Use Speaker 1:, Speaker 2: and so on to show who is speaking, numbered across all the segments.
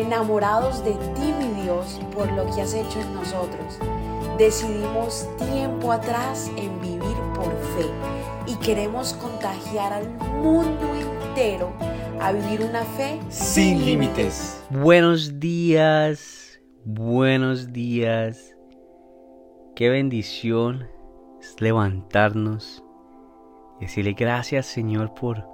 Speaker 1: enamorados de ti, mi Dios, por lo que has hecho en nosotros. Decidimos tiempo atrás en vivir por fe y queremos contagiar al mundo entero a vivir una fe
Speaker 2: sin límites.
Speaker 3: Buenos días, buenos días. Qué bendición es levantarnos y decirle gracias Señor por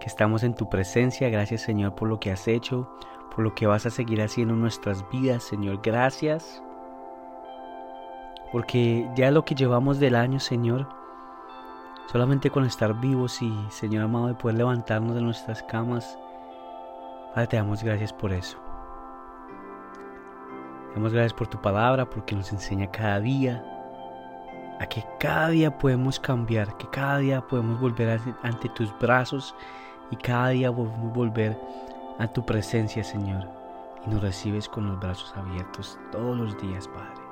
Speaker 3: que estamos en tu presencia. Gracias Señor por lo que has hecho, por lo que vas a seguir haciendo en nuestras vidas. Señor, gracias porque ya lo que llevamos del año, Señor, solamente con estar vivos y, Señor amado, de poder levantarnos de nuestras camas, Padre, te damos gracias por eso. Te damos gracias por tu palabra, porque nos enseña cada día a que cada día podemos cambiar, que cada día podemos volver ante tus brazos y cada día podemos volver a tu presencia, Señor. Y nos recibes con los brazos abiertos todos los días, Padre.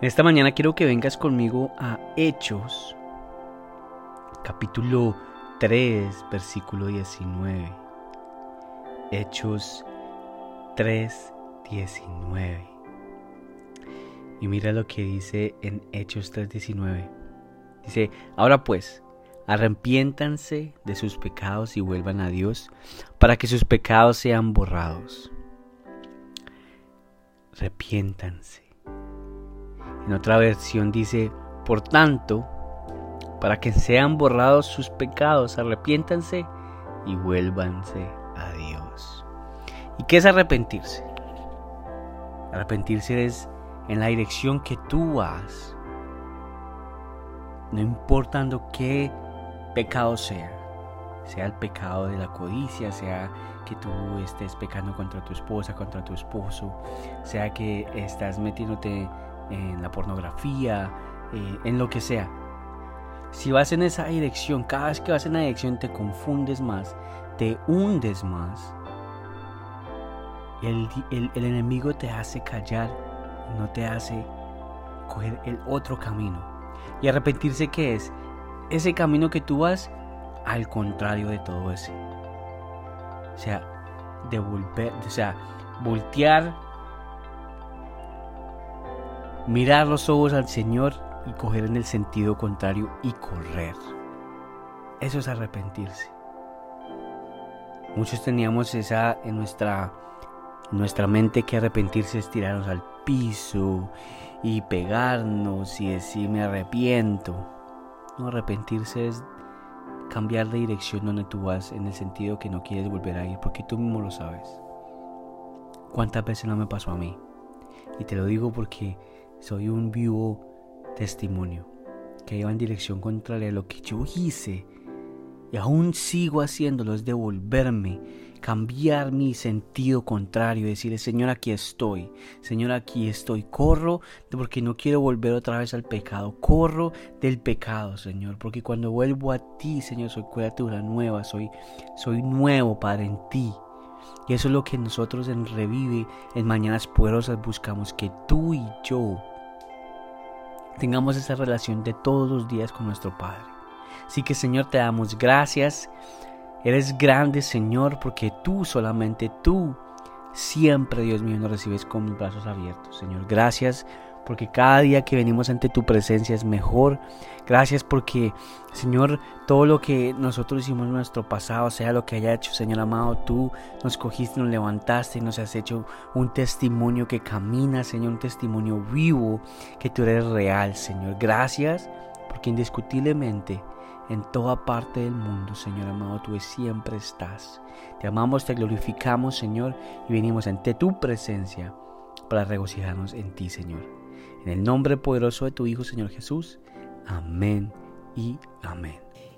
Speaker 3: En esta mañana quiero que vengas conmigo a Hechos, capítulo 3, versículo 19. Hechos 3, 19. Y mira lo que dice en Hechos 3, 19. Dice, ahora pues, arrepiéntanse de sus pecados y vuelvan a Dios para que sus pecados sean borrados. Arrepiéntanse. En otra versión dice, por tanto, para que sean borrados sus pecados, arrepiéntanse y vuélvanse a Dios. ¿Y qué es arrepentirse? Arrepentirse es en la dirección que tú vas, no importando qué pecado sea, sea el pecado de la codicia, sea que tú estés pecando contra tu esposa, contra tu esposo, sea que estás metiéndote en la pornografía, eh, en lo que sea. Si vas en esa dirección, cada vez que vas en la dirección te confundes más, te hundes más. El, enemigo te hace callar, no te hace coger el otro camino. Y arrepentirse qué es? Ese camino que tú vas al contrario de todo ese. O sea, devolver, o sea, voltear mirar los ojos al Señor y coger en el sentido contrario y correr. Eso es arrepentirse. Muchos teníamos esa en nuestra, nuestra mente que arrepentirse es tirarnos al piso y pegarnos y decir me arrepiento. Arrepentirse es cambiar de dirección donde tú vas en el sentido que no quieres volver a ir porque tú mismo lo sabes. ¿Cuántas veces no me pasó a mí? Y te lo digo porque soy un vivo testimonio que iba en dirección contraria a lo que yo hice y aún sigo haciéndolo es devolverme, cambiar mi sentido contrario, decirle, Señor, aquí estoy, Señor, aquí estoy, corro porque no quiero volver otra vez al pecado, corro del pecado, Señor, porque cuando vuelvo a ti, Señor, soy criatura nueva, soy, soy nuevo, Padre, en ti. Y eso es lo que nosotros en Revive, en Mañanas Poderosas, buscamos, que tú y yo tengamos esa relación de todos los días con nuestro Padre. Así que Señor, te damos gracias. Eres grande, Señor, porque tú, solamente tú, siempre, Dios mío, nos recibes con mis brazos abiertos. Señor, gracias porque cada día que venimos ante tu presencia es mejor. Gracias porque, Señor, todo lo que nosotros hicimos en nuestro pasado, sea lo que haya hecho, Señor amado, tú nos cogiste, nos levantaste y nos has hecho un testimonio que camina, Señor, un testimonio vivo, que tú eres real, Señor. Gracias porque indiscutiblemente en toda parte del mundo, Señor amado, tú siempre estás. Te amamos, te glorificamos, Señor, y venimos ante tu presencia para regocijarnos en ti, Señor. En el nombre poderoso de tu Hijo, Señor Jesús. Amén y amén.